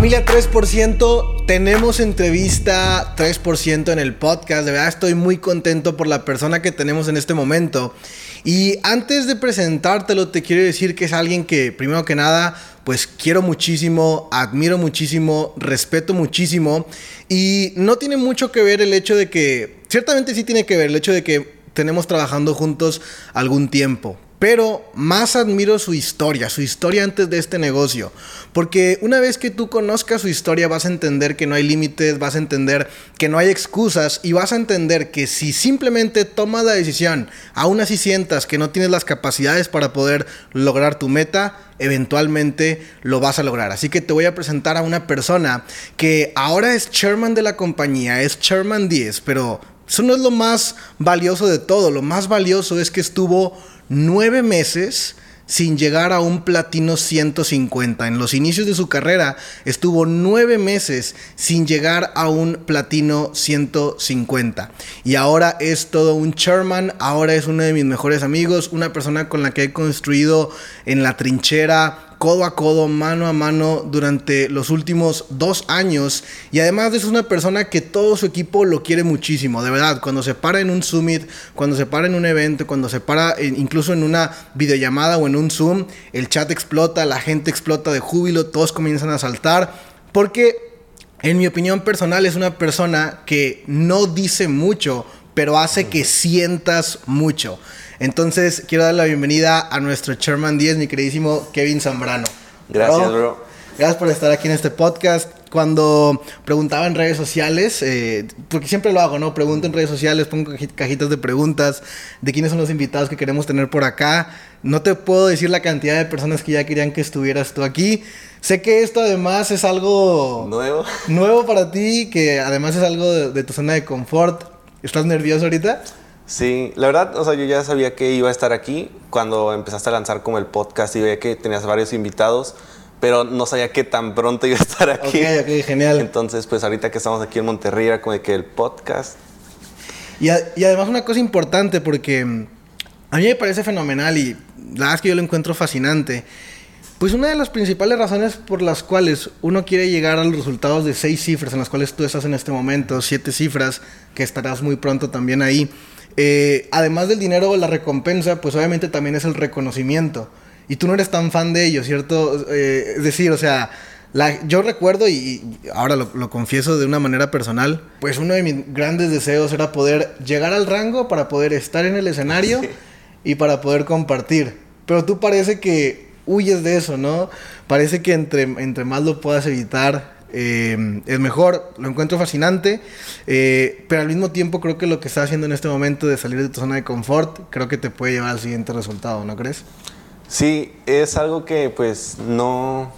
Familia 3%, tenemos entrevista 3% en el podcast. De verdad estoy muy contento por la persona que tenemos en este momento. Y antes de presentártelo, te quiero decir que es alguien que, primero que nada, pues quiero muchísimo, admiro muchísimo, respeto muchísimo. Y no tiene mucho que ver el hecho de que, ciertamente sí tiene que ver el hecho de que tenemos trabajando juntos algún tiempo. Pero más admiro su historia, su historia antes de este negocio. Porque una vez que tú conozcas su historia vas a entender que no hay límites, vas a entender que no hay excusas y vas a entender que si simplemente tomas la decisión, aún así sientas que no tienes las capacidades para poder lograr tu meta, eventualmente lo vas a lograr. Así que te voy a presentar a una persona que ahora es chairman de la compañía, es chairman 10, pero eso no es lo más valioso de todo. Lo más valioso es que estuvo nueve meses sin llegar a un platino 150. En los inicios de su carrera estuvo nueve meses sin llegar a un platino 150. Y ahora es todo un chairman, ahora es uno de mis mejores amigos, una persona con la que he construido en la trinchera codo a codo, mano a mano durante los últimos dos años. Y además es una persona que todo su equipo lo quiere muchísimo, de verdad. Cuando se para en un summit, cuando se para en un evento, cuando se para incluso en una videollamada o en un Zoom, el chat explota, la gente explota de júbilo, todos comienzan a saltar. Porque, en mi opinión personal, es una persona que no dice mucho, pero hace que sientas mucho. Entonces, quiero dar la bienvenida a nuestro Chairman 10, mi queridísimo Kevin Zambrano. Gracias, bro. Gracias por estar aquí en este podcast. Cuando preguntaba en redes sociales, eh, porque siempre lo hago, ¿no? Pregunto en redes sociales, pongo cajitas de preguntas de quiénes son los invitados que queremos tener por acá. No te puedo decir la cantidad de personas que ya querían que estuvieras tú aquí. Sé que esto además es algo nuevo, nuevo para ti, que además es algo de, de tu zona de confort. ¿Estás nervioso ahorita? Sí, la verdad, o sea, yo ya sabía que iba a estar aquí cuando empezaste a lanzar como el podcast y veía que tenías varios invitados, pero no sabía qué tan pronto iba a estar aquí. Ok, ok, genial. Entonces, pues ahorita que estamos aquí en Monterrey, era como de que el podcast. Y, y además una cosa importante, porque mm, a mí me parece fenomenal y la verdad es que yo lo encuentro fascinante. Pues una de las principales razones por las cuales uno quiere llegar a los resultados de seis cifras en las cuales tú estás en este momento, siete cifras, que estarás muy pronto también ahí, eh, además del dinero o la recompensa, pues obviamente también es el reconocimiento. Y tú no eres tan fan de ello, ¿cierto? Eh, es decir, o sea, yo recuerdo, y, ahora lo, confieso de una manera personal, pues uno de mis grandes deseos era poder llegar al rango para poder estar en el escenario y para poder compartir. Pero tú parece que huyes de eso, ¿no? Parece que entre, entre más lo puedas evitar, eh, es mejor, lo encuentro fascinante, eh, pero al mismo tiempo creo que lo que está haciendo en este momento de salir de tu zona de confort, creo que te puede llevar al siguiente resultado, ¿no crees? Sí, es algo que pues no,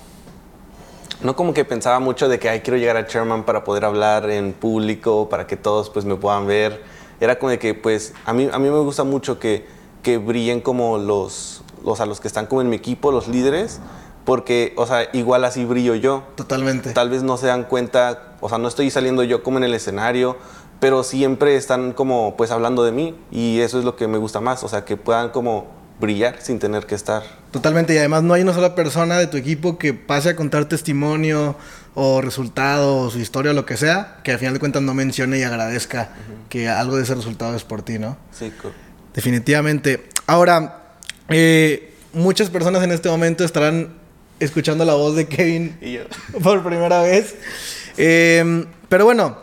no como que pensaba mucho de que Ay, quiero llegar a Chairman para poder hablar en público, para que todos pues me puedan ver. Era como de que pues a mí, a mí me gusta mucho que, que brillen como los, los, a los que están como en mi equipo, los líderes, porque, o sea, igual así brillo yo. Totalmente. Tal vez no se dan cuenta, o sea, no estoy saliendo yo como en el escenario, pero siempre están como, pues, hablando de mí y eso es lo que me gusta más, o sea, que puedan como brillar sin tener que estar. Totalmente, y además no hay una sola persona de tu equipo que pase a contar testimonio o resultado o su historia o lo que sea, que al final de cuentas no mencione y agradezca que algo de ese resultado es por ti, ¿no? Sí, Definitivamente. Ahora, eh, muchas personas en este momento estarán escuchando la voz de Kevin por primera vez. Em, pero bueno,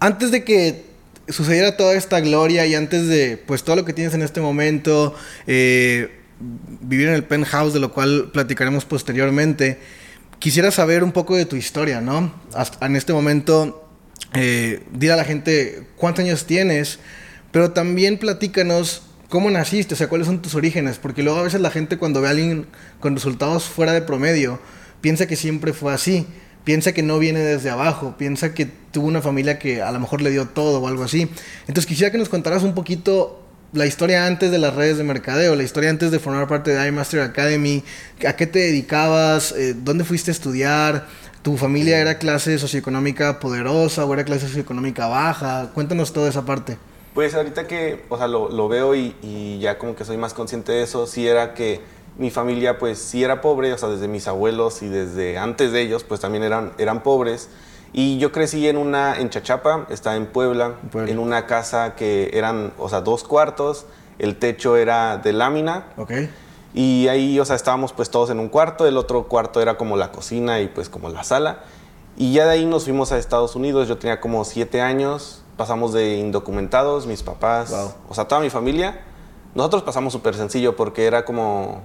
antes de que sucediera toda esta gloria y antes de pues todo lo que tienes en este momento, eh, vivir en el penthouse, de lo cual platicaremos posteriormente, quisiera saber un poco de tu historia, ¿no? Hasta en este momento, eh, dile a la gente cuántos años tienes, pero también platícanos cómo naciste, o sea, cuáles son tus orígenes, porque luego a veces la gente cuando ve a alguien con resultados fuera de promedio, piensa que siempre fue así, piensa que no viene desde abajo, piensa que tuvo una familia que a lo mejor le dio todo o algo así. Entonces quisiera que nos contaras un poquito la historia antes de las redes de mercadeo, la historia antes de formar parte de iMaster Academy, a qué te dedicabas, eh, dónde fuiste a estudiar, tu familia era clase socioeconómica poderosa o era clase socioeconómica baja, cuéntanos toda esa parte. Pues ahorita que, o sea, lo, lo veo y, y, ya como que soy más consciente de eso, sí era que, mi familia pues sí era pobre, o sea, desde mis abuelos y desde antes de ellos pues también eran, eran pobres. Y yo crecí en una, en Chachapa, está en Puebla, Puebla. en una casa que eran, o sea, dos cuartos, el techo era de lámina. Ok. Y ahí, o sea, estábamos pues todos en un cuarto, el otro cuarto era como la cocina y pues como la sala. Y ya de ahí nos fuimos a Estados Unidos, yo tenía como siete años, pasamos de indocumentados, mis papás, Wow. o sea, toda mi familia. Nosotros pasamos súper sencillo porque era como,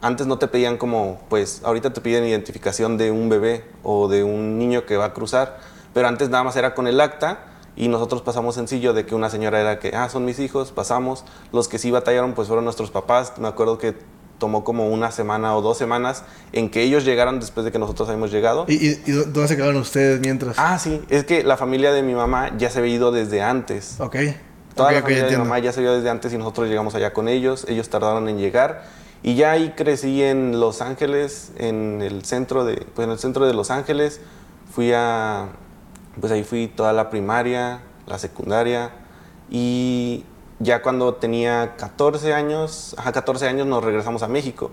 antes no te pedían como, pues ahorita te piden identificación de un bebé o de un niño que va a cruzar, pero antes nada más era con el acta y nosotros pasamos sencillo de que una señora era que, ah, son mis hijos, pasamos. Los que sí batallaron pues fueron nuestros papás. Me acuerdo que tomó como una semana o dos semanas en que ellos llegaran después de que nosotros habíamos llegado. ¿Y, y, y dónde se quedaron ustedes mientras? Ah, sí, es que la familia de mi mamá ya se había ido desde antes. Ok. Toda Ok, la familia de mi mamá ya se vio desde antes y nosotros llegamos allá con ellos. Ellos tardaron en llegar. Y ya ahí crecí en Los Ángeles, en el centro de, pues en el centro de Los Ángeles. Fui a, pues ahí fui toda la primaria, la secundaria. Y ya cuando tenía 14 años, ajá, 14 años nos regresamos a México.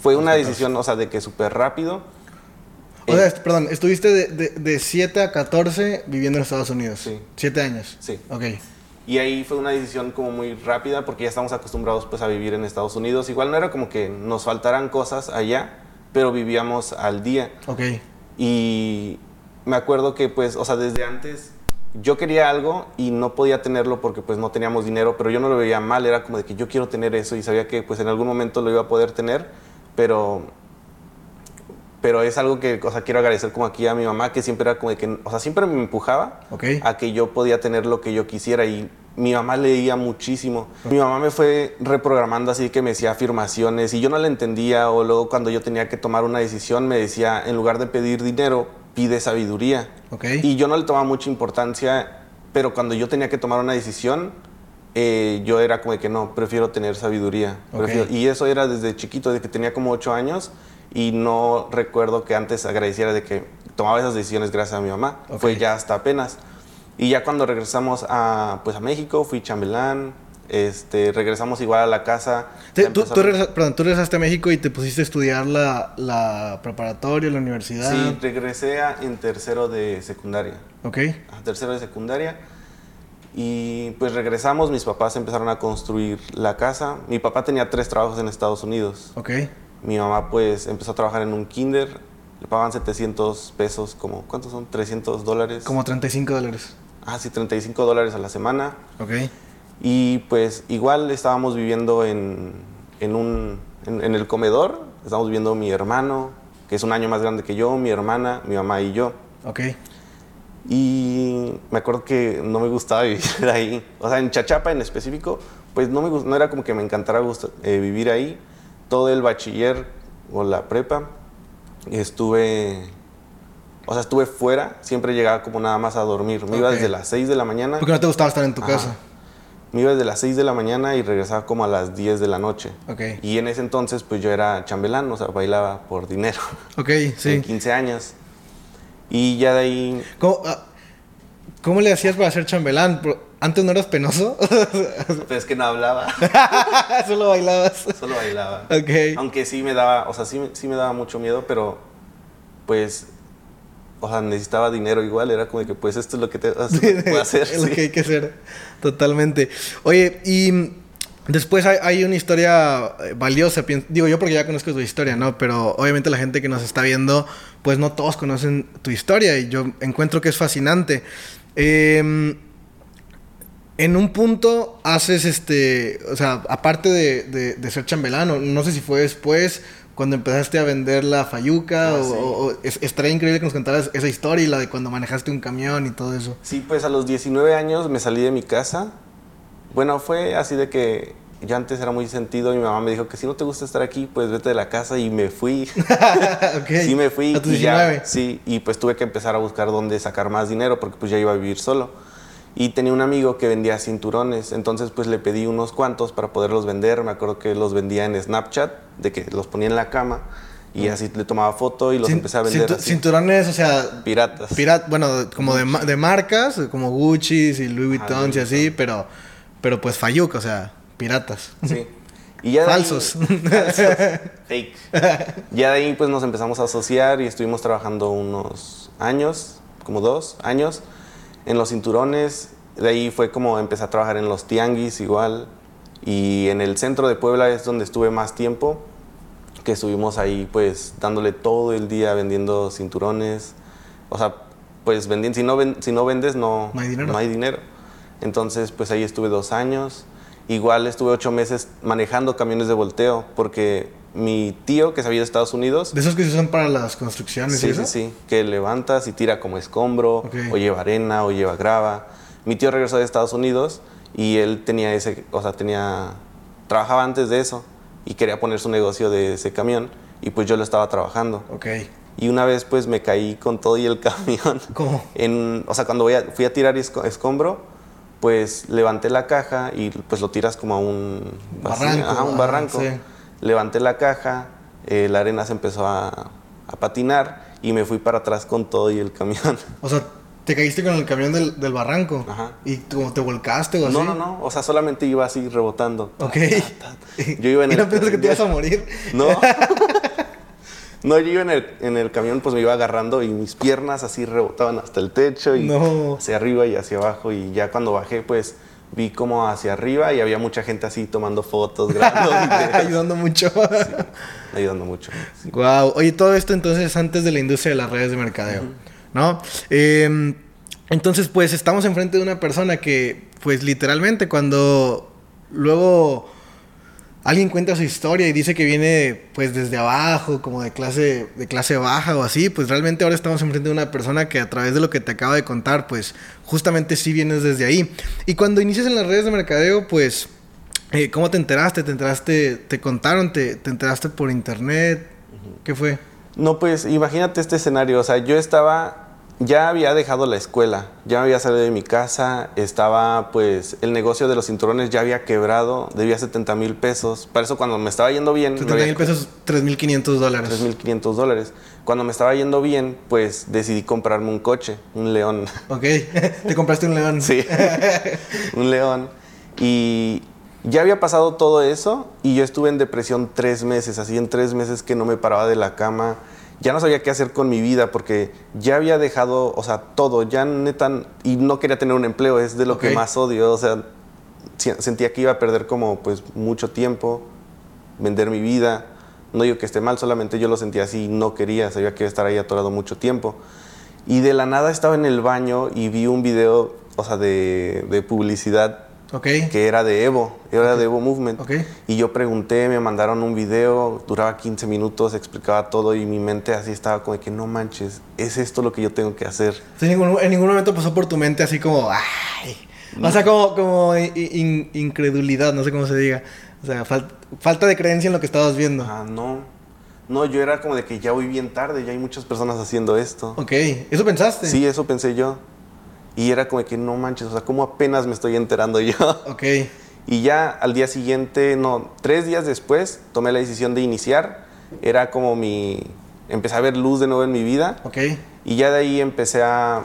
Fue una 14. decisión, o sea, de que súper rápido. O sea, est- perdón, estuviste de, de, de 7 a 14 viviendo en Estados Unidos. Sí. 7 años. Sí. Ok. Y ahí fue una decisión como muy rápida porque ya estamos acostumbrados pues a vivir en Estados Unidos. Igual no era como que nos faltaran cosas allá, pero vivíamos al día. Ok. Y me acuerdo que pues, o sea, desde antes yo quería algo y no podía tenerlo porque pues no teníamos dinero, pero yo no lo veía mal, era como de que yo quiero tener eso y sabía que pues en algún momento lo iba a poder tener, pero pero es algo que, o sea, quiero agradecer como aquí a mi mamá que siempre era como de que, o sea, siempre me empujaba a que yo podía tener lo que yo quisiera y mi mamá leía muchísimo. Mi mamá me fue reprogramando así que me decía afirmaciones y yo no la entendía o luego cuando yo tenía que tomar una decisión me decía, en lugar de pedir dinero, pide sabiduría. Y yo no le tomaba mucha importancia, pero cuando yo tenía que tomar una decisión, eh, yo era como de que no, prefiero tener sabiduría. Prefiero- y eso era desde chiquito, desde que tenía como ocho años y no recuerdo que antes agradeciera de que tomaba esas decisiones gracias a mi mamá. Fue ya hasta apenas. Y ya cuando regresamos a, pues a México, fui chambelán, este, regresamos igual a la casa. Te- tú, tú regresa- perdón, tú regresaste a México y te pusiste a estudiar la, la preparatoria, la universidad. Sí, regresé a- en tercero de secundaria. Ok. a tercero de secundaria. Y pues regresamos, mis papás empezaron a construir la casa. Mi papá tenía tres trabajos en Estados Unidos. Ok. Mi mamá pues empezó a trabajar en un kinder. Le pagaban 700 pesos, como, ¿cuántos son? 300 dólares. Como 35 dólares. Ah, sí, 35 dólares a la semana. Ok. Y pues igual estábamos viviendo en, en un, en, en el comedor. Estábamos viviendo mi hermano, que es un año más grande que yo, mi hermana, mi mamá y yo. Ok. Y me acuerdo que no me gustaba vivir ahí. O sea, en Chachapa en específico, pues no, me, no era como que me encantara eh, vivir ahí. Todo el bachiller o la prepa, estuve... O sea, estuve fuera, siempre llegaba como nada más a dormir. Me iba desde las 6 de la mañana. Porque no te gustaba estar en tu Ajá. casa. Me iba desde las 6 de la mañana y regresaba como a las 10 de la noche. Ok. Y en ese entonces, pues yo era chambelán, o sea, bailaba por dinero. Ok, sí. 15 años. Y ya de ahí ¿Cómo, ah, cómo le hacías para ser chambelán? ¿Antes no eras penoso? Pues es que no hablaba, Solo bailabas. solo bailaba. Ok. Aunque sí me daba, o sea, sí, me- sí me daba mucho miedo, pero pues, o sea, necesitaba dinero igual, era como que pues esto es lo que, te, puedo hacer. es lo que hay que hacer. Totalmente. Oye, y después hay, hay una historia eh, valiosa. Digo yo porque ya conozco tu historia, ¿no? Pero obviamente la gente que nos está viendo, pues no todos conocen tu historia y yo encuentro que es fascinante. Eh, en un punto haces este, o sea, aparte de, de- de ser chambelán, o no sé si fue después, cuando empezaste a vender la fayuca, Ah, o, sí. o- o- es- estaría increíble que nos contaras esa historia y la de cuando manejaste un camión y todo eso. Sí, pues a los 19 años me salí de mi casa. Bueno, fue así de que yo antes era muy sentido. Mi mamá me dijo que si no te gusta estar aquí, pues vete de la casa y me fui. Sí me fui A tus y ya, 19. sí, y pues tuve que empezar a buscar dónde sacar más dinero porque pues ya iba a vivir solo. Y tenía un amigo que vendía cinturones, entonces pues le pedí unos cuantos para poderlos vender. Me acuerdo que los vendía en Snapchat, de que los ponía en la cama y así le tomaba foto y los Cin- empecé a vender cintu- así. Cinturones, o sea, Piratas. pirat, bueno, como de, ma- de marcas, como Gucci y Louis Vuitton y así, pero, pero pues fayuca, o sea, piratas. Sí. Y ya ahí- Falsos. Falsos. Fake. Ya de ahí pues nos empezamos a asociar y estuvimos trabajando unos años, como dos años, en los cinturones. De ahí fue como empecé a trabajar en los tianguis igual. Y en el centro de Puebla es donde estuve más tiempo, que estuvimos ahí pues dándole todo el día vendiendo cinturones. O sea, pues vendiendo, si no, ven- si no vendes no, No hay dinero. no hay dinero. Entonces pues ahí estuve dos años. Igual estuve ocho meses manejando camiones de volteo porque mi tío que se había de Estados Unidos De esos que se usan para las construcciones. Sí, ¿y sí, eso? sí. Que levantas y tira como escombro, Ok. o lleva arena, o lleva grava. Mi tío regresó de Estados Unidos y él tenía ese, o sea, tenía, trabajaba antes de eso y quería poner su negocio de ese camión y pues yo lo estaba trabajando. Ok. Y una vez pues me caí con todo y el camión. ¿Cómo? En, o sea, cuando voy a- fui a tirar esco- escombro, pues levanté la caja y pues lo tiras como a un Barranco, ajá, un ah, barranco. sí. Levanté la caja, eh, la arena se empezó a, a patinar y me fui para atrás con todo y el camión. O sea, te caíste con el camión del, del barranco. Ajá. Y como te volcaste o así. No, no, no, o sea, solamente iba así rebotando. Ok. Yo iba en ¿Y el- no piensas que te ibas a morir? No. No, yo iba en el, en el camión, pues me iba agarrando y mis piernas así rebotaban hasta el techo y No. hacia arriba y hacia abajo. Y ya cuando bajé, pues vi como hacia arriba y había mucha gente así tomando fotos, grabando Ayudando mucho. ayudando mucho. Wow. Oye, todo esto entonces antes de la industria de las redes de mercadeo, ¿no? Eh, entonces, pues estamos enfrente de una persona que, pues literalmente, cuando luego alguien cuenta su historia y dice que viene, pues desde abajo, como de clase, de clase baja o así, pues realmente ahora estamos enfrente de una persona que a través de lo que te acaba de contar, pues justamente sí vienes desde ahí. Y cuando inicias en las redes de mercadeo, pues eh, ¿Cómo te enteraste? ¿Te enteraste? ¿Te contaron? ¿Te, te enteraste por internet? ¿Qué fue? No, pues imagínate este escenario. O sea, yo estaba, ya había dejado la escuela, ya me había salido de mi casa, estaba, pues, el negocio de los cinturones ya había quebrado, debía 70 mil pesos. Para eso, cuando me estaba yendo bien, me 70 había mil pesos, 3.500 dólares. 3.500 dólares. Cuando me estaba yendo bien, pues decidí comprarme un coche, un león. Ok. ¿Te compraste un león? Sí, un león. Y ya había pasado todo eso y yo estuve en depresión tres meses, así en tres meses que no me paraba de la cama. Ya no sabía qué hacer con mi vida porque ya había dejado, o sea, todo, ya neta, y no quería tener un empleo, es de lo que más odio, o sea, sentía que iba a perder como pues mucho tiempo, vender mi vida. No digo que esté mal, solamente yo lo sentía así, no quería, sabía que iba a estar ahí atorado mucho tiempo. Y de la nada estaba en el baño y vi un video, o sea, de, de publicidad Ok. que era de Evo, era de Evo Movement. Y yo pregunté, me mandaron un video, duraba 15 minutos, explicaba todo y mi mente así estaba como de que no manches, es esto lo que yo tengo que hacer. En, ningún, en ningún momento pasó por tu mente así como, ay. O sea, como, como in- in- incredulidad, no sé cómo se diga. O sea, fal- falta de creencia en lo que estabas viendo. Ah, no. No, yo era como de que ya voy bien tarde, ya hay muchas personas haciendo esto. Ok. ¿Eso pensaste? Sí, eso pensé yo. Y era como que no manches, o sea, como apenas me estoy enterando yo. Ok. Y ya al día siguiente, no, tres días después, tomé la decisión de iniciar. Era como mi... Empecé a ver luz de nuevo en mi vida. Ok. Y ya de ahí empecé a,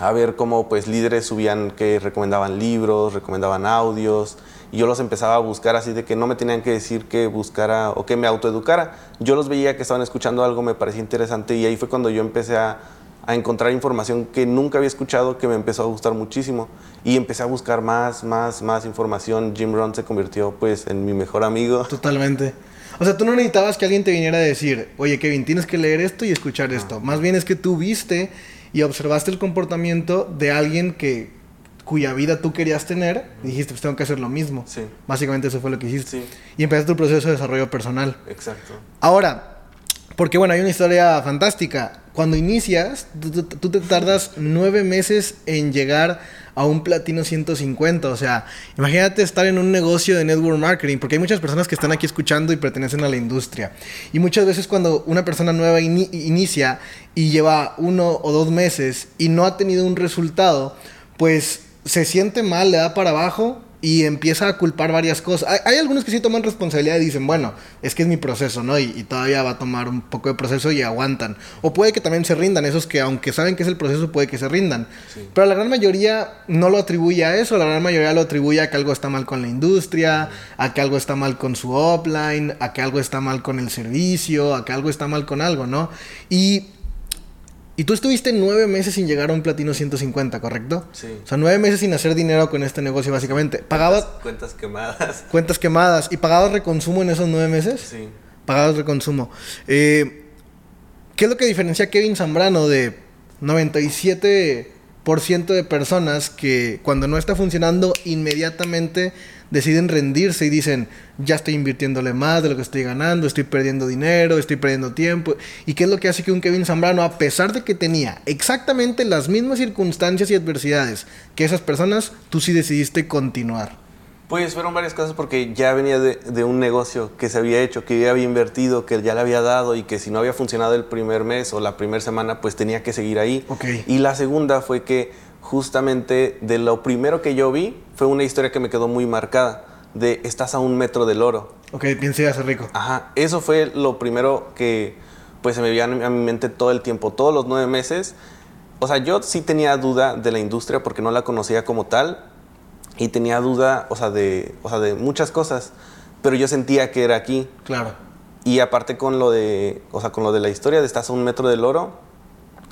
a ver cómo pues líderes subían que recomendaban libros, recomendaban audios. Y yo los empezaba a buscar así de que no me tenían que decir que buscara o que me autoeducara. Yo los veía que estaban escuchando algo, me parecía interesante y ahí fue cuando yo empecé a, a encontrar información que nunca había escuchado, que me empezó a gustar muchísimo. Y empecé a buscar más, más, más información. Jim Rohn se convirtió pues en mi mejor amigo. Totalmente. O sea, tú no necesitabas que alguien te viniera a decir, oye, Kevin, tienes que leer esto y escuchar esto. Más bien es que tú viste y observaste el comportamiento de alguien que cuya vida tú querías tener y dijiste, pues tengo que hacer lo mismo. Sí. Básicamente eso fue lo que hiciste. Sí. Y empezaste tu proceso de desarrollo personal. Exacto. Ahora, porque bueno, hay una historia fantástica. Cuando inicias, tú, tú- te tardas nueve meses en llegar a un platino 150. O sea, imagínate estar en un negocio de network marketing, porque hay muchas personas que están aquí escuchando y pertenecen a la industria. Y muchas veces cuando una persona nueva ini- inicia y lleva uno o dos meses y no ha tenido un resultado, pues se siente mal, le da para abajo y empieza a culpar varias cosas. Hay, hay algunos que sí toman responsabilidad y dicen, bueno, es que es mi proceso, ¿no? Y, y, todavía va a tomar un poco de proceso y aguantan. O puede que también se rindan, esos que aunque saben que es el proceso, puede que se rindan. Sí. Pero la gran mayoría no lo atribuye a eso, la gran mayoría lo atribuye a que algo está mal con la industria, a que algo está mal con su offline, a que algo está mal con el servicio, a que algo está mal con algo, ¿no? Y y tú estuviste nueve meses sin llegar a un platino 150, ¿correcto? Sí. O sea, nueve meses sin hacer dinero con este negocio, básicamente. ¿Pagabas? Cuentas, quemadas. Cuentas quemadas. ¿Y pagabas reconsumo en esos nueve meses? Sí. Pagabas reconsumo. Eh, ¿Qué es lo que diferencia a Kevin Zambrano de 97% de personas que cuando no está funcionando inmediatamente deciden rendirse y dicen, ya estoy invirtiéndole más de lo que estoy ganando, estoy perdiendo dinero, estoy perdiendo tiempo. ¿Y qué es lo que hace que un Kevin Zambrano, a pesar de que tenía exactamente las mismas circunstancias y adversidades que esas personas, tú sí decidiste continuar? Pues fueron varias cosas porque ya venía de, de, un negocio que se había hecho, que ya había invertido, que ya le había dado y que si no había funcionado el primer mes o la primera semana, pues tenía que seguir ahí. Okay. Y la segunda fue que justamente de lo primero que yo vi fue una historia que me quedó muy marcada de estás a un metro del oro. Ok, piense hacer rico. Ajá, eso fue lo primero que pues se me veía a mi mente todo el tiempo, todos los nueve meses. O sea, yo sí tenía duda de la industria porque no la conocía como tal y tenía duda, o sea, de, o sea, de muchas cosas, pero yo sentía que era aquí. Claro. Y aparte con lo de, o sea, con lo de la historia de estás a un metro del oro,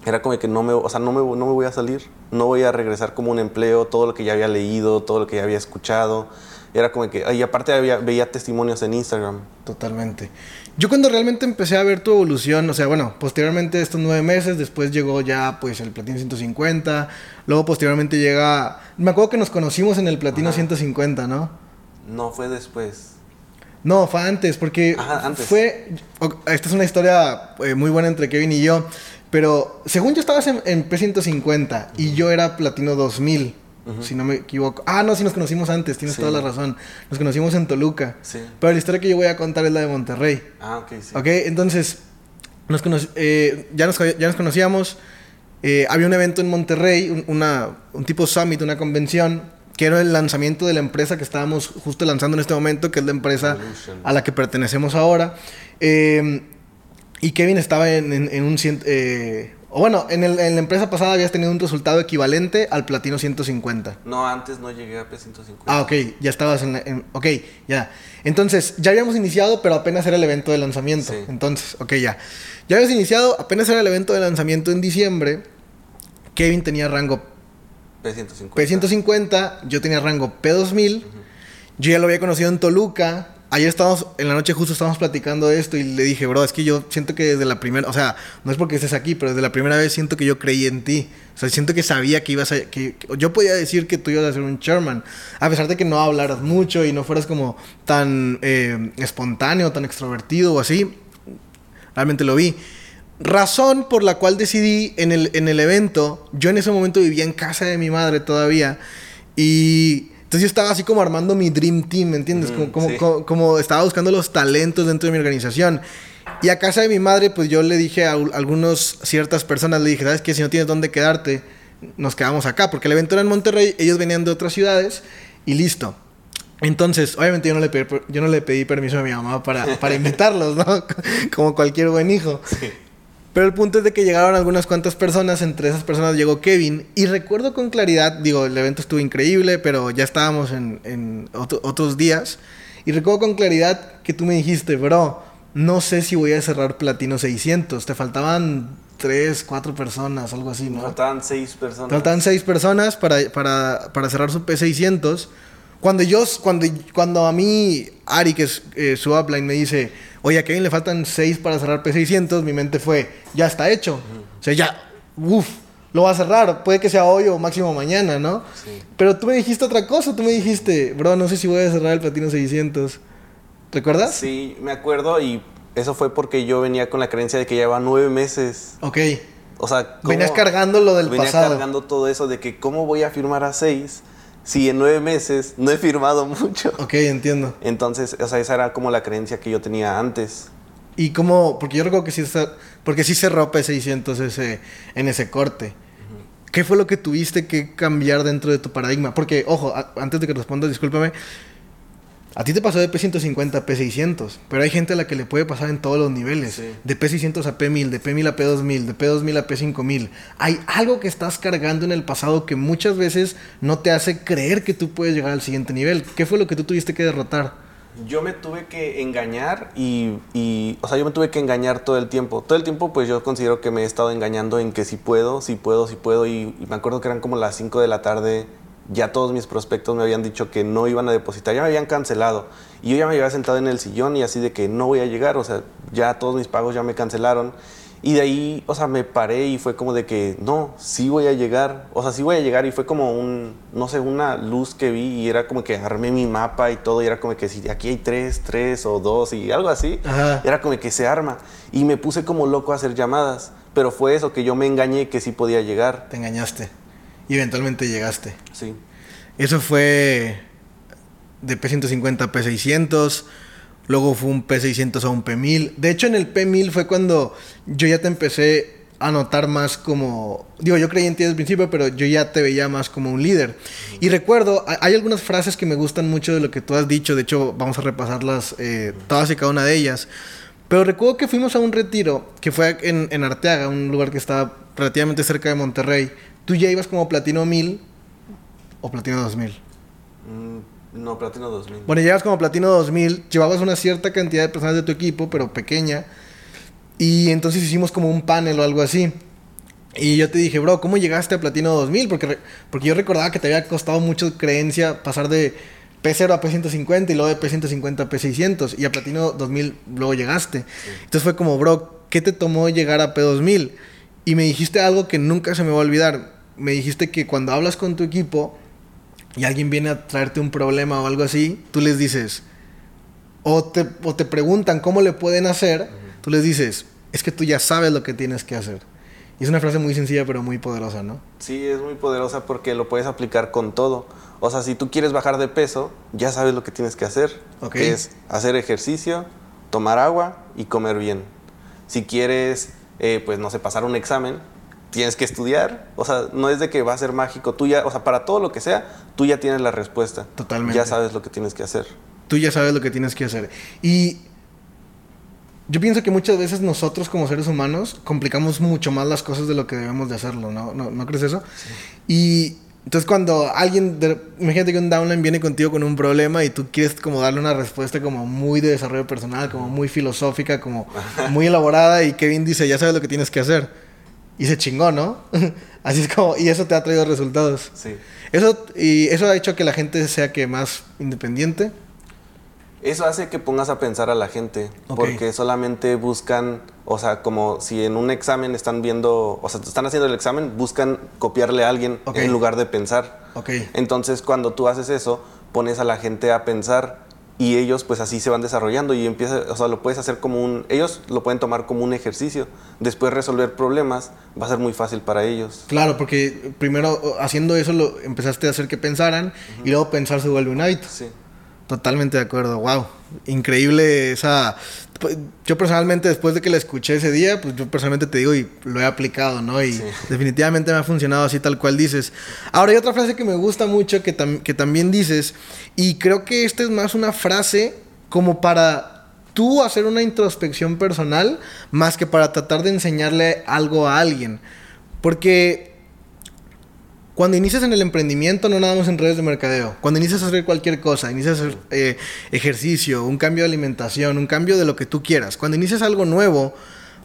era como que no me, o sea, no me, no me voy a salir, no voy a regresar como un empleo, todo lo que ya había leído, todo lo que ya había escuchado. Era como que, y aparte había, veía testimonios en Instagram. Totalmente. Yo cuando realmente empecé a ver tu evolución, o sea, bueno, posteriormente estos nueve meses, después llegó ya pues el Platino 150, luego posteriormente llega, me acuerdo que nos conocimos en el Platino Ajá. 150, ¿no? No, fue después. No, fue antes, porque Ajá, antes. fue, esta es una historia eh, muy buena entre Kevin y yo, pero según yo estabas en, en P150 uh -huh. y yo era Platino 2000. Uh -huh. Si no me equivoco. Ah, no, sí nos conocimos antes, tienes Sí. toda la razón. Nos conocimos en Toluca. Sí. Pero la historia que yo voy a contar es la de Monterrey. Ah, ok, sí. Ok, entonces, nos cono- eh, ya, nos, ya nos conocíamos. eh, había un evento en Monterrey, un, una, un tipo summit, una convención, que era el lanzamiento de la empresa que estábamos justo lanzando en este momento, que es la empresa Evolution. a la que pertenecemos ahora. Eh, y Kevin estaba en, en- en un... eh, o bueno, en, el- en la empresa pasada habías tenido un resultado equivalente al platino 150. No, antes no llegué a P150. Ah, ok, ya estabas en, la- en- Ok, ya. Entonces, ya habíamos iniciado, pero apenas era el evento de lanzamiento. Sí. Entonces, ok, ya. Ya habíamos iniciado, apenas era el evento de lanzamiento en diciembre. Kevin tenía rango P150. P150, yo tenía rango P2000. Yo ya lo había conocido en Toluca. Ayer estábamos, en la noche justo estábamos platicando de esto y le dije, bro, es que yo siento que desde la primera, o sea, no es porque estés aquí, pero desde la primera vez siento que yo creí en ti. O sea, siento que sabía que ibas a, que, que- yo podía decir que tú ibas a ser un chairman, a pesar de que no hablaras mucho y no fueras como tan eh, espontáneo, tan extrovertido o así. Realmente lo vi. Razón por la cual decidí en el, en el evento, yo en ese momento vivía en casa de mi madre todavía y entonces yo estaba así como armando mi dream team, ¿me entiendes? Mm, como, como, sí. como- como estaba buscando los talentos dentro de mi organización. Y a casa de mi madre, pues yo le dije a al- algunos, ciertas personas, le dije, ¿sabes qué? Si no tienes dónde quedarte, nos quedamos acá, porque el evento era en Monterrey, ellos venían de otras ciudades y listo. Entonces, obviamente yo no le pedí, per- yo no le pedí permiso a mi mamá para, para invitarlos, ¿no? Como cualquier buen hijo. Sí. Pero el punto es de que llegaron algunas cuantas personas, entre esas personas llegó Kevin, y recuerdo con claridad, digo, el evento estuvo increíble, pero ya estábamos en, en otro- otros días, y recuerdo con claridad que tú me dijiste, bro, no sé si voy a cerrar Platino 600, te faltaban 3, 4 personas, algo así, ¿no? faltaban seis personas. Faltaban 6 personas para, para, para cerrar su P600. Cuando yo, cuando, cuando a mí, Ari, que es eh, su upline, me dice, oye, a Kevin le faltan 6 para cerrar P600, mi mente fue, ya está hecho. O sea, ya, uff, lo va a cerrar. Puede que sea hoy o máximo mañana, ¿no? Sí. Pero tú me dijiste otra cosa, tú me dijiste, bro, no sé si voy a cerrar el Platino 600. ¿Recuerdas? Sí, me acuerdo y eso fue porque yo venía con la creencia de que llevaba nueve meses. Ok. O sea, ¿cómo- Venías cargando lo del venía pasado. cargando todo eso de que cómo voy a firmar a seis si en nueve meses no he firmado mucho. Ok, entiendo. Entonces, o sea, esa era como la creencia que yo tenía antes. Y cómo, porque yo recuerdo que sí, porque sí cerró P600 ese, en ese corte. ¿Qué fue lo que tuviste que cambiar dentro de tu paradigma? Porque, ojo, antes de que respondas, discúlpame, a ti te pasó de P150 a P600, pero hay gente a la que le puede pasar en todos los niveles. De P600 a P1000, de P1000 a P2000, de P2000 a P5000. Hay algo que estás cargando en el pasado que muchas veces no te hace creer que tú puedes llegar al siguiente nivel. ¿Qué fue lo que tú tuviste que derrotar? Yo me tuve que engañar y, y, o sea, yo me tuve que engañar todo el tiempo. Todo el tiempo, pues yo considero que me he estado engañando en que si puedo, si puedo, si puedo. Y, y me acuerdo que eran como las 5 de la tarde ya todos mis prospectos me habían dicho que no iban a depositar, ya me habían cancelado. Y yo ya me había sentado en el sillón y así de que no voy a llegar, o sea, ya todos mis pagos ya me cancelaron. Y de ahí, o sea, me paré y fue como de que, no, sí voy a llegar, o sea, sí voy a llegar. Y fue como un, no sé, una luz que vi y era como que armé mi mapa y todo. Y era como que si aquí hay tres, tres o dos y algo así, era como que se arma. Y me puse como loco a hacer llamadas. Pero fue eso, que yo me engañé que sí podía llegar. Te engañaste y eventualmente llegaste. Sí. Eso fue de P150 a P600, luego fue un P600 a un P1000. De hecho, en el P1000 fue cuando yo ya te empecé a notar más como, digo, yo creí en ti desde el principio, pero yo ya te veía más como un líder. Y recuerdo, hay algunas frases que me gustan mucho de lo que tú has dicho, de hecho vamos a repasarlas eh, todas y cada una de ellas. Pero recuerdo que fuimos a un retiro que fue en, en Arteaga, un lugar que estaba relativamente cerca de Monterrey, ¿Tú ya ibas como platino 1000 o platino 2000? Mm, no, platino 2000. Bueno, llegas como platino 2000, llevabas una cierta cantidad de personas de tu equipo, pero pequeña. Y entonces hicimos como un panel o algo así. Y yo te dije, bro, ¿cómo llegaste a platino 2000? Porque, porque yo recordaba que te había costado mucho creencia pasar de P0 a P150 y luego de P150 a P600. Y a platino 2000 luego llegaste. Entonces fue como, bro, ¿qué te tomó llegar a P2000? Y me dijiste algo que nunca se me va a olvidar. Me dijiste que cuando hablas con tu equipo y alguien viene a traerte un problema o algo así, tú les dices, o te, o te preguntan cómo le pueden hacer, tú les dices, es que tú ya sabes lo que tienes que hacer. Y es una frase muy sencilla pero muy poderosa, ¿no? Sí, es muy poderosa porque lo puedes aplicar con todo. O sea, si tú quieres bajar de peso, ya sabes lo que tienes que hacer. Que es hacer ejercicio, tomar agua y comer bien. Si quieres eh, pues no sé, pasar un examen, tienes que estudiar. O sea, no es de que va a ser mágico. Tú ya, o sea, para todo lo que sea, tú ya tienes la respuesta. Totalmente. Ya sabes lo que tienes que hacer. Tú ya sabes lo que tienes que hacer. Y yo pienso que muchas veces nosotros como seres humanos complicamos mucho más las cosas de lo que debemos de hacerlo, ¿no? ¿No, ¿no crees eso? Sí. Y entonces cuando alguien, imagínate que un downline viene contigo con un problema y tú quieres como darle una respuesta como muy de desarrollo personal, como muy filosófica, como muy elaborada y Kevin dice, ya sabes lo que tienes que hacer. Y se chingó, ¿no? Así es como, y eso te ha traído resultados. Sí. Eso, y eso ha hecho que la gente sea que más independiente. Eso hace que pongas a pensar a la gente, porque solamente buscan, o sea, como si en un examen están viendo, o sea, están haciendo el examen, buscan copiarle a alguien en lugar de pensar. Okay. Entonces, cuando tú haces eso, pones a la gente a pensar y ellos pues así se van desarrollando y empieza, o sea, lo puedes hacer como un, ellos lo pueden tomar como un ejercicio. Después resolver problemas va a ser muy fácil para ellos. Claro, porque primero haciendo eso lo empezaste a hacer que pensaran y luego pensar se vuelve un hábito. Sí. Totalmente de acuerdo, wow. Increíble esa... Pues, yo personalmente después de que la escuché ese día, pues yo personalmente te digo y lo he aplicado, ¿no? Y definitivamente me ha funcionado así tal cual dices. Ahora hay otra frase que me gusta mucho que, que también dices y creo que esta es más una frase como para tú hacer una introspección personal más que para tratar de enseñarle algo a alguien. Porque cuando inicias en el emprendimiento, no nada más en redes de mercadeo. Cuando inicias a hacer cualquier cosa, inicias a hacer eh, ejercicio, un cambio de alimentación, un cambio de lo que tú quieras. Cuando inicias algo nuevo,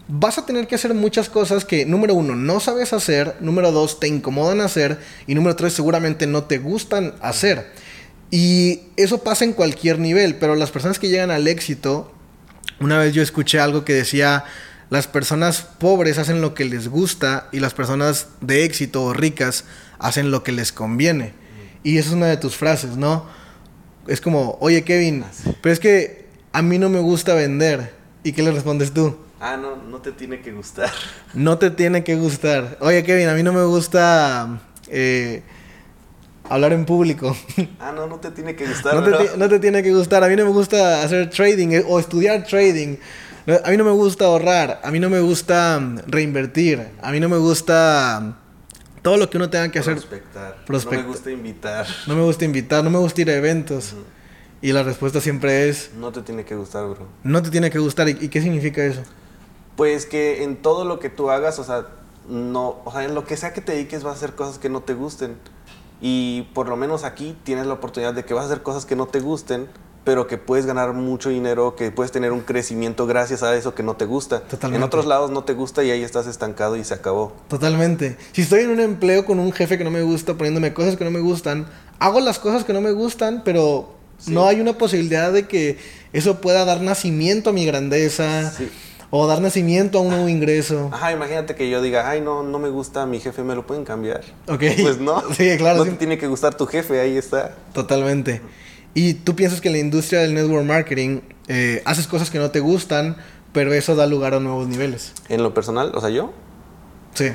vas a tener que hacer muchas cosas que, número uno, no sabes hacer, número dos, te incomodan hacer y número tres, seguramente no te gustan hacer. Y eso pasa en cualquier nivel, pero las personas que llegan al éxito, una vez yo escuché algo que decía, las personas pobres hacen lo que les gusta y las personas de éxito o ricas hacen lo que les conviene. Y esa es una de tus frases, ¿no? Es como, oye Kevin, ah, pero es que a mí no me gusta vender. ¿Y qué le respondes tú? Ah, no, no te tiene que gustar. No te tiene que gustar. Oye Kevin, a mí no me gusta eh, hablar en público. Ah, no, no te tiene que gustar. no, te, no te tiene que gustar. A mí no me gusta hacer trading eh, o estudiar trading. A mí no me gusta ahorrar, a mí no me gusta mm, reinvertir, a mí no me gusta Todo lo que uno tenga que hacer. Prospectar. Prospect- No me gusta invitar. No me gusta invitar, no me gusta ir a eventos. Y la respuesta siempre es, No te tiene que gustar, bro. no te tiene que gustar. ¿Y, y qué significa eso? Pues que en todo lo que tú hagas, o sea, no, o sea, en lo que sea que te dediques vas a hacer cosas que no te gusten. Y por lo menos aquí tienes la oportunidad de que vas a hacer cosas que no te gusten, pero que puedes ganar mucho dinero, que puedes tener un crecimiento gracias a eso que no te gusta. Totalmente. En otros lados no te gusta y ahí estás estancado y se acabó. Totalmente. Si estoy en un empleo con un jefe que no me gusta, poniéndome cosas que no me gustan, hago las cosas que no me gustan, pero Sí. no hay una posibilidad de que eso pueda dar nacimiento a mi grandeza Sí. o dar nacimiento a un nuevo ingreso. Ajá, imagínate que yo diga, ay, no, no me gusta mi jefe, ¿me lo pueden cambiar? Ok. Pues no. Sí, claro. No sí. te tiene que gustar tu jefe, ahí está. Totalmente. Y tú piensas que en la industria del network marketing eh, haces cosas que no te gustan, pero eso da lugar a nuevos niveles. En lo personal, o sea, yo, Sí.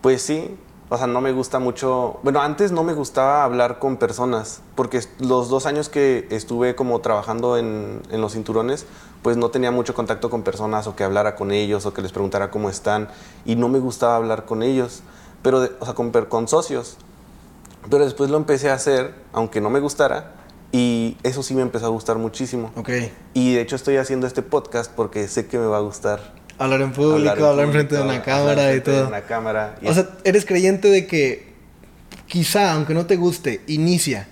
Pues sí, o sea, no me gusta mucho. Bueno, antes no me gustaba hablar con personas, porque los dos años que estuve como trabajando en, en los cinturones, pues no tenía mucho contacto con personas o que hablara con ellos o que les preguntara cómo están, y no me gustaba hablar con ellos, pero, de- o sea, con, con socios. Pero después lo empecé a hacer, aunque no me gustara, y eso sí me empezó a gustar muchísimo. Ok. Y de hecho estoy haciendo este podcast porque sé que me va a gustar. Hablar en público, hablar, en de una cámara y todo. una cámara. y O sea, eres creyente de que quizá, aunque no te guste, inicia.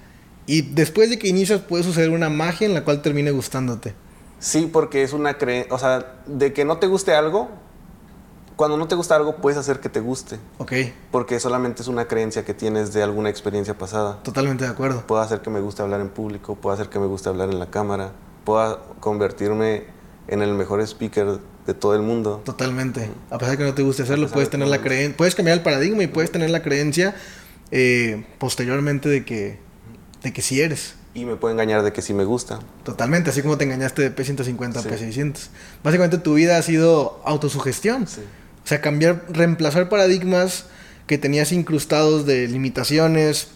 Y después de que inicias puede suceder una magia en la cual termine gustándote. Sí, porque es una creencia, o sea, de que no te guste algo, cuando no te gusta algo puedes hacer que te guste, Ok, porque solamente es una creencia que tienes de alguna experiencia pasada. totalmente de acuerdo. Puedo hacer que me guste hablar en público, puedo hacer que me guste hablar en la cámara, puedo convertirme en el mejor speaker de todo el mundo. Totalmente. A pesar de que no te guste hacerlo, puedes tener la creencia, puedes cambiar el paradigma y puedes tener la creencia eh, posteriormente de que, de que sí eres. Y me puede engañar de que sí me gusta. Totalmente, así como te engañaste de P150 a Sí. P600. Básicamente tu vida ha sido autosugestión. Sí. O sea, cambiar, reemplazar paradigmas que tenías incrustados de limitaciones,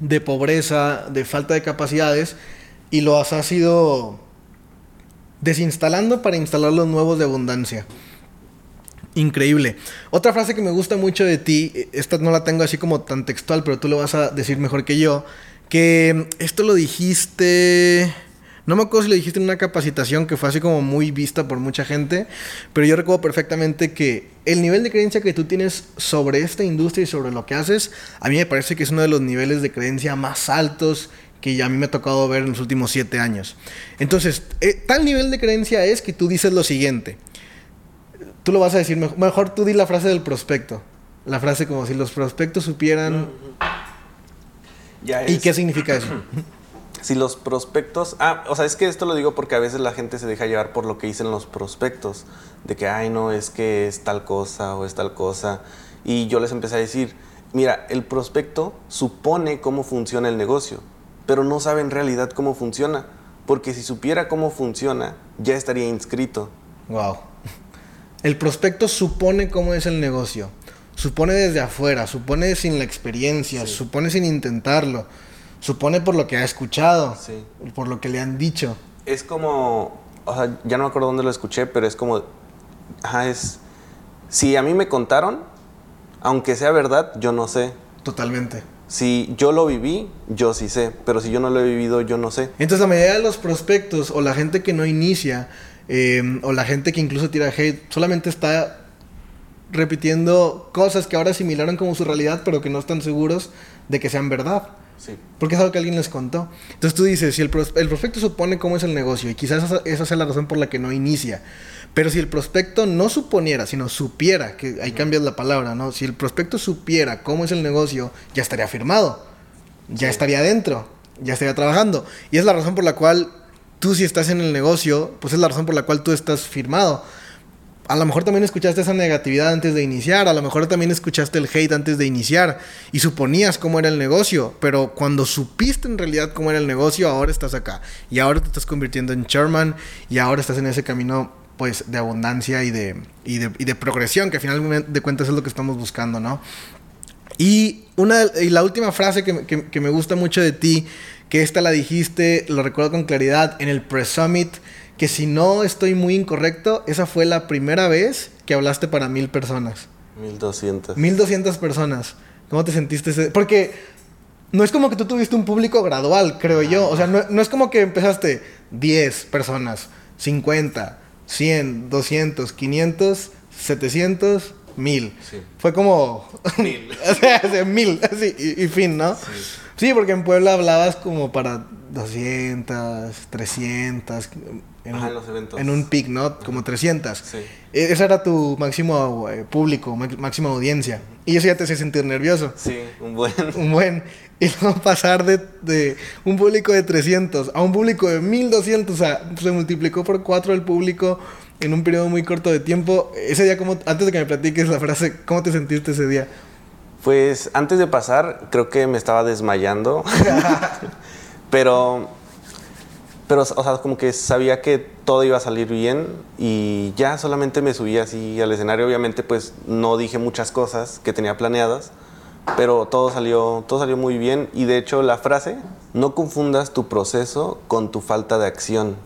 de pobreza, de falta de capacidades, y los has ido desinstalando para instalar los nuevos de abundancia. Increíble. Otra frase que me gusta mucho de ti, esta no la tengo así como tan textual, pero tú lo vas a decir mejor que yo, que esto lo dijiste, no me acuerdo si lo dijiste en una capacitación que fue así como muy vista por mucha gente, pero yo recuerdo perfectamente que el nivel de creencia que tú tienes sobre esta industria y sobre lo que haces, a mí me parece que es uno de los niveles de creencia más altos que a mí me ha tocado ver en los últimos siete años. Entonces, eh, tal nivel de creencia es que tú dices lo siguiente. Tú lo vas a decir mejor, mejor tú di la frase del prospecto. La frase como si los prospectos supieran... Ya ¿Y es- qué significa eso? Si los prospectos, ah, o sea, es que esto lo digo porque a veces la gente se deja llevar por lo que dicen los prospectos, de que, ay, no, es que es tal cosa o es tal cosa. Y yo les empecé a decir, mira, el prospecto supone cómo funciona el negocio, pero no sabe en realidad cómo funciona, porque si supiera cómo funciona, ya estaría inscrito. Wow. El prospecto supone cómo es el negocio. Supone desde afuera, supone sin la experiencia, Sí. supone sin intentarlo, supone por lo que ha escuchado, Sí. por lo que le han dicho. Es como, o sea, ya no me acuerdo dónde lo escuché, pero es como, ajá, es, si a mí me contaron, aunque sea verdad, yo no sé. Totalmente. Si yo lo viví, yo sí sé, pero si yo no lo he vivido, yo no sé. Entonces la mayoría de los prospectos o la gente que no inicia eh, o la gente que incluso tira hate solamente está repitiendo cosas que ahora asimilaron como su realidad pero que no están seguros de que sean verdad. Sí. Porque es algo que alguien les contó. Entonces tú dices, si el, pros- el prospecto supone cómo es el negocio, y quizás esa, esa sea la razón por la que no inicia, pero si el prospecto no suponiera, sino supiera, que ahí cambias la palabra, ¿no? Si el prospecto supiera cómo es el negocio, ya estaría firmado, ya estaría dentro, ya estaría trabajando. Y es la razón por la cual tú si estás en el negocio, pues es la razón por la cual tú estás firmado. A lo mejor también escuchaste esa negatividad antes de iniciar, a lo mejor también escuchaste el hate antes de iniciar y suponías cómo era el negocio, pero cuando supiste en realidad cómo era el negocio, ahora estás acá y ahora te estás convirtiendo en chairman y ahora estás en ese camino pues de abundancia y de, y de, progresión, que al final de cuentas es lo que estamos buscando, ¿no? Y, una, y la última frase que, que- que me gusta mucho de ti, que esta la dijiste, lo recuerdo con claridad, en el pre-summit, que si no estoy muy incorrecto, esa fue la primera vez que hablaste para mil personas. 1200. 1200 personas. ¿Cómo te sentiste ese? Porque no es como que tú tuviste un público gradual, creo yo. O sea, no, no es como que empezaste 10 personas, 50, 100, 200, 500, 700, 1000. Sí. Fue como... Mil. o sea, mil, así, y, y fin, ¿no? Sí. Sí, porque en Puebla hablabas como para 200, 300, en, Ajá, un- en los eventos. en un pic, ¿no? Como 300. Sí. E- Ese era tu máximo eh, público, ma- máxima audiencia. Y eso ya te hacía sentir nervioso. Sí, un buen. Un buen. Y luego pasar de, de un público de 300 a un público de 1200, o sea, se multiplicó por cuatro el público en un periodo muy corto de tiempo. Ese día, como antes de que me platiques la frase, ¿cómo te sentiste ese día? Pues antes de pasar, creo que me estaba desmayando. pero, pero, o sea, como que sabía que todo iba a salir bien y ya solamente me subí así al escenario. Obviamente, pues no dije muchas cosas que tenía planeadas, pero todo salió, todo salió muy bien. Y de hecho, la frase, no confundas tu proceso con tu falta de acción.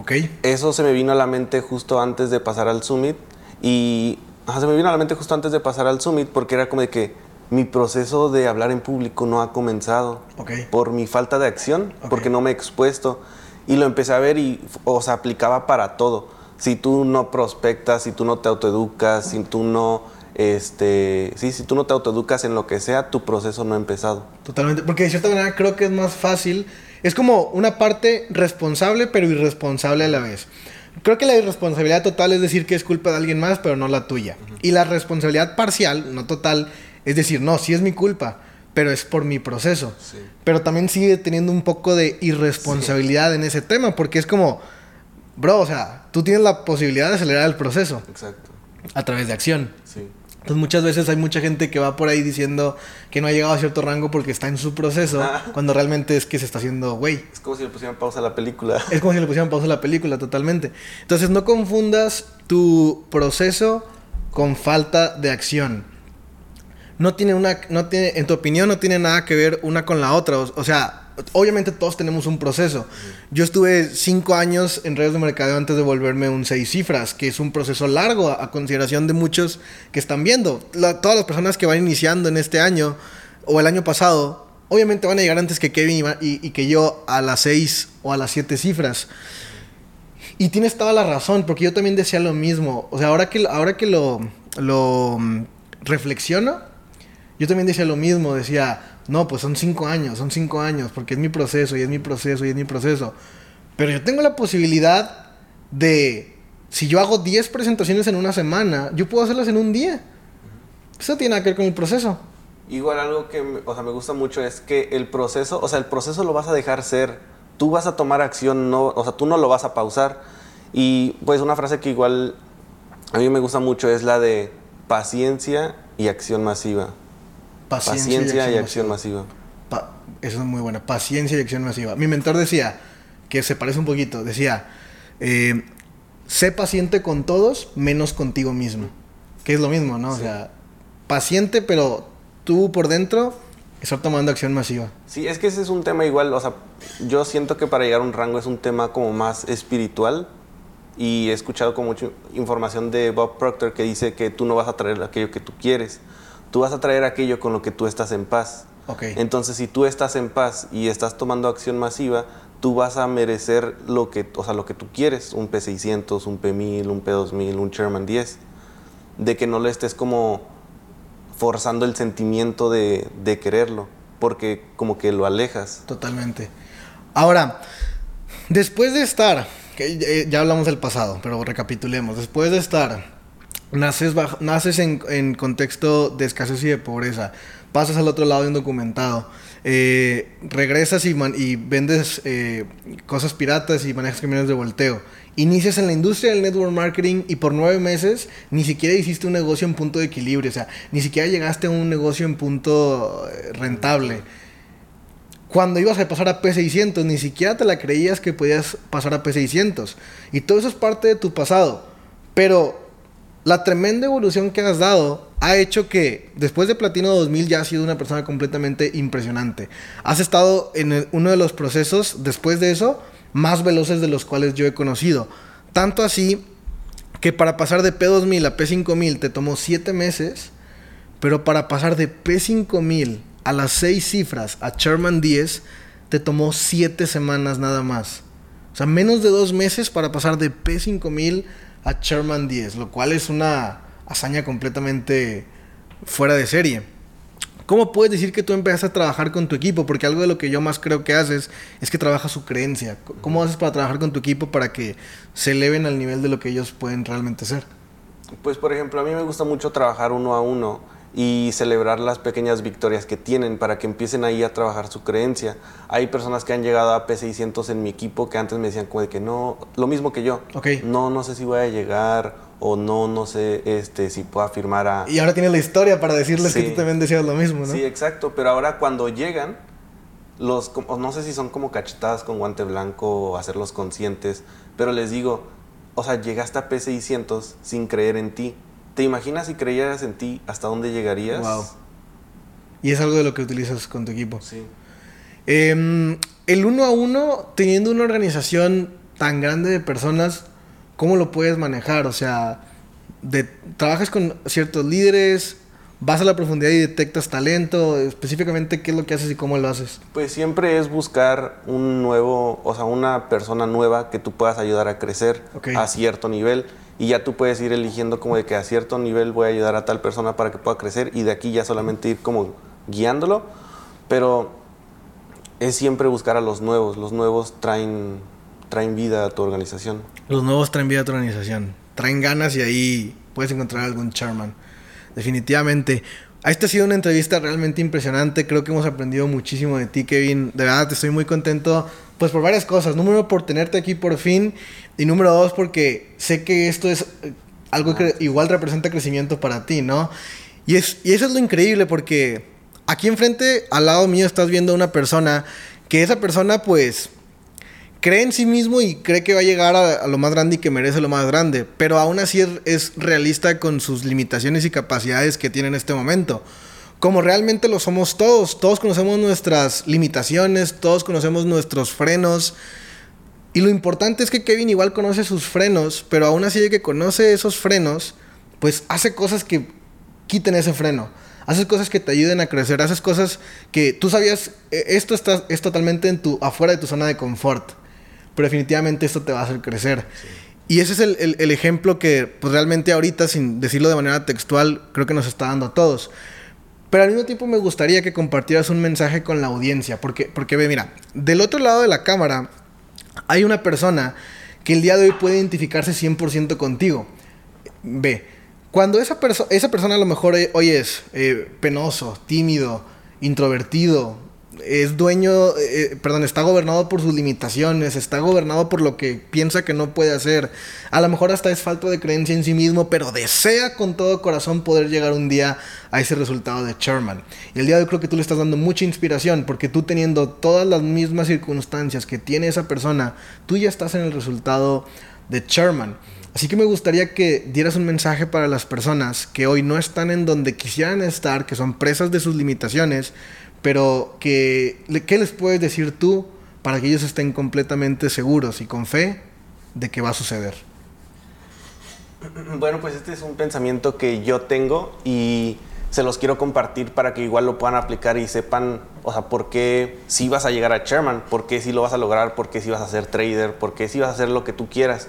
Ok. Eso se me vino a la mente justo antes de pasar al Summit y ajá, se me vino a la mente justo antes de pasar al Summit porque era como de que mi proceso de hablar en público no ha comenzado Ok. por mi falta de acción, porque no me he expuesto y lo empecé a ver y o sea, aplicaba para todo. Si tú no prospectas, si tú no te autoeducas, si tú no este, sí, si tú no te autoeducas en lo que sea, tu proceso no ha empezado. Totalmente, porque de cierta manera creo que es más fácil. Es como una parte responsable pero irresponsable a la vez. Creo que la irresponsabilidad total es decir que es culpa de alguien más, pero no la tuya. Y la responsabilidad parcial, no total, es decir, no, sí es mi culpa, pero es por mi proceso. Sí. Pero también sigue teniendo un poco de irresponsabilidad en ese tema, porque es como, bro, o sea, tú tienes la posibilidad de acelerar el proceso Exacto. a través de acción. Sí. Entonces muchas veces hay mucha gente que va por ahí diciendo que no ha llegado a cierto rango porque está en su proceso, Ah. cuando realmente es que se está haciendo güey. Es como si le pusieran pausa a la película. Es como si le pusieran pausa a la película totalmente. Entonces no confundas tu proceso con falta de acción. No tiene una, no tiene, en tu opinión no tiene nada que ver una con la otra. O, o sea, obviamente todos tenemos un proceso. Yo estuve cinco años en redes de mercadeo antes de volverme un seis cifras, que es un proceso largo a, a consideración de muchos que están viendo. La- todas las personas que van iniciando en este año o el año pasado, obviamente van a llegar antes que Kevin y- y que yo a las seis o a las siete cifras. Y tienes toda la razón, porque yo también decía lo mismo. O sea, ahora que, ahora que lo, lo mm, reflexiono, yo también decía lo mismo. Decía, no, pues son cinco años, son cinco años, porque es mi proceso, y es mi proceso, y es mi proceso. Pero yo tengo la posibilidad de, si yo hago 10 presentaciones en una semana, yo puedo hacerlas en un día. Eso tiene que ver con el proceso. Igual algo que o sea, me gusta mucho es que el proceso, o sea, el proceso lo vas a dejar ser. Tú vas a tomar acción, no, o sea, tú no lo vas a pausar. Y pues una frase que igual a mí me gusta mucho es la de paciencia y acción masiva. Paciencia, y acción masiva. Eso es muy buena. Paciencia y acción masiva. Mi mentor decía, que se parece un poquito, decía, eh, sé paciente con todos, menos contigo mismo. Que es lo mismo, ¿no? O Sí. sea, paciente, pero tú por dentro estás tomando acción masiva. Sí, es que ese es un tema igual, o sea, yo siento que para llegar a un rango es un tema como más espiritual y he escuchado con mucha información de Bob Proctor que dice que tú no vas a traer aquello que tú quieres, tú vas a traer aquello con lo que tú estás en paz. Ok. Entonces, si tú estás en paz y estás tomando acción masiva, tú vas a merecer lo que, o sea, lo que tú quieres, un P600, un P1000, un P2000, un Sherman 10, de que no le estés como forzando el sentimiento de, de quererlo, porque como que lo alejas. Totalmente. Ahora, después de estar, que eh, ya hablamos del pasado, pero recapitulemos. Después de estar, naces, naces en, en contexto de escasez y de pobreza, pasas al otro lado de un documentado, eh, regresas y, man- y vendes eh, cosas piratas y manejas camiones de volteo. Inicias en la industria del network marketing y por nueve meses ni siquiera hiciste un negocio en punto de equilibrio, o sea, ni siquiera llegaste a un negocio en punto eh, rentable cuando ibas a pasar a P600, ni siquiera te la creías que podías pasar a P600. Y todo eso es parte de tu pasado. Pero la tremenda evolución que has dado ha hecho que después de Platino 2000 ya has sido una persona completamente impresionante. Has estado en el- uno de los procesos, después de eso, más veloces de los cuales yo he conocido. Tanto así que para pasar de P2000 a P5000 te tomó 7 meses, Pero para pasar de P5000 a las seis cifras a Sherman 10, te tomó siete semanas nada más. O sea, menos de dos meses para pasar de P5000 a Sherman 10, lo cual es una hazaña completamente fuera de serie. ¿Cómo puedes decir que tú empezaste a trabajar con tu equipo? Porque algo de lo que yo más creo que haces es que trabajas su creencia. ¿Cómo haces para trabajar con tu equipo para que se eleven al nivel de lo que ellos pueden realmente ser? Pues por ejemplo, a mí me gusta mucho trabajar uno a uno y celebrar las pequeñas victorias que tienen para que empiecen ahí a trabajar su creencia. Hay personas que han llegado a P600 en mi equipo que antes me decían como de que no, lo mismo que yo. No, no sé si voy a llegar o no, no sé este, si puedo afirmar a... Y ahora tienes la historia para decirles que tú también decías lo mismo, ¿no? Sí, exacto, pero ahora cuando llegan, los, no sé si son como cachetadas con guante blanco o hacerlos conscientes, pero les digo, o sea, llegaste a P600 sin creer en ti ¿Te imaginas si creyeras en ti hasta dónde llegarías? Wow. Y es algo de lo que utilizas con tu equipo. Sí. Em, el uno a uno, teniendo una organización tan grande de personas, ¿cómo lo puedes manejar? O sea, de, trabajas con ciertos líderes, vas a la profundidad y detectas talento, específicamente qué es lo que haces y cómo lo haces. Pues siempre es buscar un nuevo, o sea, una persona nueva que tú puedas ayudar a crecer a cierto nivel y ya tú puedes ir eligiendo como de que a cierto nivel voy a ayudar a tal persona para que pueda crecer y de aquí ya solamente ir como guiándolo, pero es siempre buscar a los nuevos, los nuevos traen, traen vida a tu organización. Los nuevos traen vida a tu organización, traen ganas y ahí puedes encontrar algún charman. Definitivamente. Esta ha sido una entrevista realmente impresionante. Creo que hemos aprendido muchísimo de ti, Kevin. De verdad, estoy muy contento pues por varias cosas. Número por tenerte aquí por fin. Y número dos, porque sé que esto es eh, algo que igual representa crecimiento para ti, ¿no? Y, es, y eso es lo increíble, porque aquí enfrente, al lado mío, estás viendo a una persona que esa persona, pues, cree en sí mismo y cree que va a llegar a, lo más grande y que merece lo más grande, pero aún así es, es realista con sus limitaciones y capacidades que tiene en este momento como realmente lo somos todos. Todos conocemos nuestras limitaciones, todos conocemos nuestros frenos. Y lo importante es que Kevin igual conoce sus frenos, pero aún así de que conoce esos frenos, pues hace cosas que quiten ese freno. Haces cosas que te ayuden a crecer, haces cosas que tú sabías, e, esto está, es totalmente en tu, afuera de tu zona de confort, pero definitivamente esto te va a hacer crecer. Y ese es el, el, ejemplo que pues realmente ahorita, sin decirlo de manera textual, creo que nos está dando a todos. Pero al mismo tiempo me gustaría que compartieras un mensaje con la audiencia, porque, porque ve, mira, del otro lado de la cámara hay una persona que el día de hoy puede identificarse 100% contigo. Ve, cuando esa, esa persona a lo mejor hoy es eh, penoso, tímido, introvertido, es dueño, eh, perdón, está gobernado por sus limitaciones, está gobernado por lo que piensa que no puede hacer. A lo mejor hasta es falta de creencia en sí mismo, pero desea con todo corazón poder llegar un día a ese resultado de Sherman. Y el día de hoy creo que tú le estás dando mucha inspiración, porque tú teniendo todas las mismas circunstancias que tiene esa persona, tú ya estás en el resultado de Sherman. Así que me gustaría que dieras un mensaje para las personas que hoy no están en donde quisieran estar, que son presas de sus limitaciones, pero que, ¿qué les puedes decir tú para que ellos estén completamente seguros y con fe de que va a suceder? Bueno, pues este es un pensamiento que yo tengo y se los quiero compartir para que igual lo puedan aplicar y sepan, o sea, por qué si vas a llegar a chairman, por qué si lo vas a lograr, por qué si vas a ser trader, por qué si vas a hacer lo que tú quieras.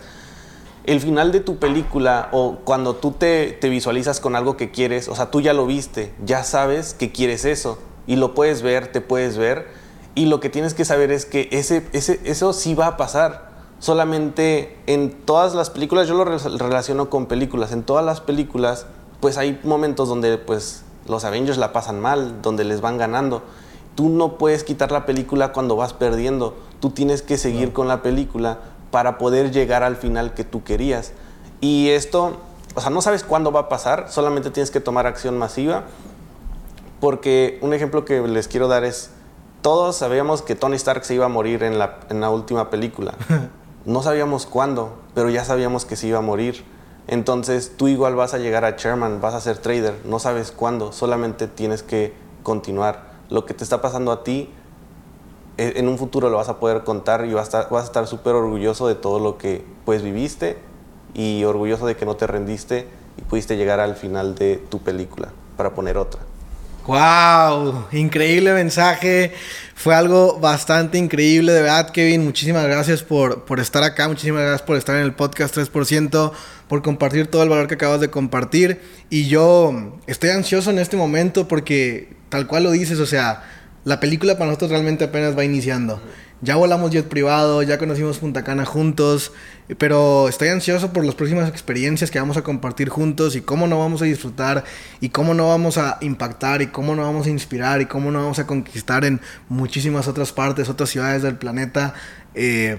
El final de tu película o cuando tú te, te visualizas con algo que quieres, o sea, tú ya lo viste, ya sabes que quieres eso y lo puedes ver, te puedes ver, y lo que tienes que saber es que ese, ese, eso sí va a pasar. Solamente en todas las películas, yo lo relaciono con películas, en todas las películas, pues hay momentos donde pues los Avengers la pasan mal, donde les van ganando. Tú no puedes quitar la película cuando vas perdiendo, tú tienes que seguir con la película para poder llegar al final que tú querías. Y esto, o sea, no sabes cuándo va a pasar, solamente tienes que tomar acción masiva porque un ejemplo que les quiero dar es, todos sabíamos que Tony Stark se iba a morir en la, en la última película. No sabíamos cuándo, pero ya sabíamos que se iba a morir. Entonces tú igual vas a llegar a chairman, vas a ser trader, no sabes cuándo, solamente tienes que continuar. Lo que te está pasando a ti, e, en un futuro lo vas a poder contar y vas a estar súper orgulloso de todo lo que pues viviste y orgulloso de que no te rendiste y pudiste llegar al final de tu película. para poner otra. ¡Wow! Increíble mensaje. Fue algo bastante increíble, de verdad, Kevin. Muchísimas gracias por, por estar acá. Muchísimas gracias por estar en el podcast 3%, por compartir todo el valor que acabas de compartir. Y yo estoy ansioso en este momento porque, tal cual lo dices, o sea, la película para nosotros realmente apenas va iniciando. Ya volamos jet privado, ya conocimos Punta Cana juntos, pero estoy ansioso por las próximas experiencias que vamos a compartir juntos y cómo no vamos a disfrutar y cómo no vamos a impactar y cómo no vamos a inspirar y cómo no vamos a conquistar en muchísimas otras partes, otras ciudades del planeta. Eh,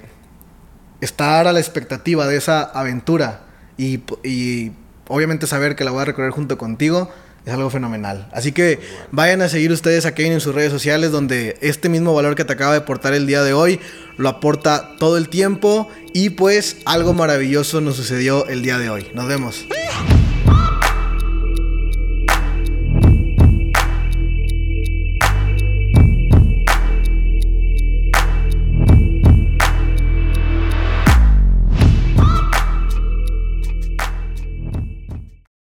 estar a la expectativa de esa aventura y, y obviamente saber que la voy a recorrer junto contigo es algo fenomenal. Así que vayan a seguir ustedes a Kevin en sus redes sociales donde este mismo valor que te acaba de aportar el día de hoy lo aporta todo el tiempo y pues algo maravilloso nos sucedió el día de hoy. Nos vemos.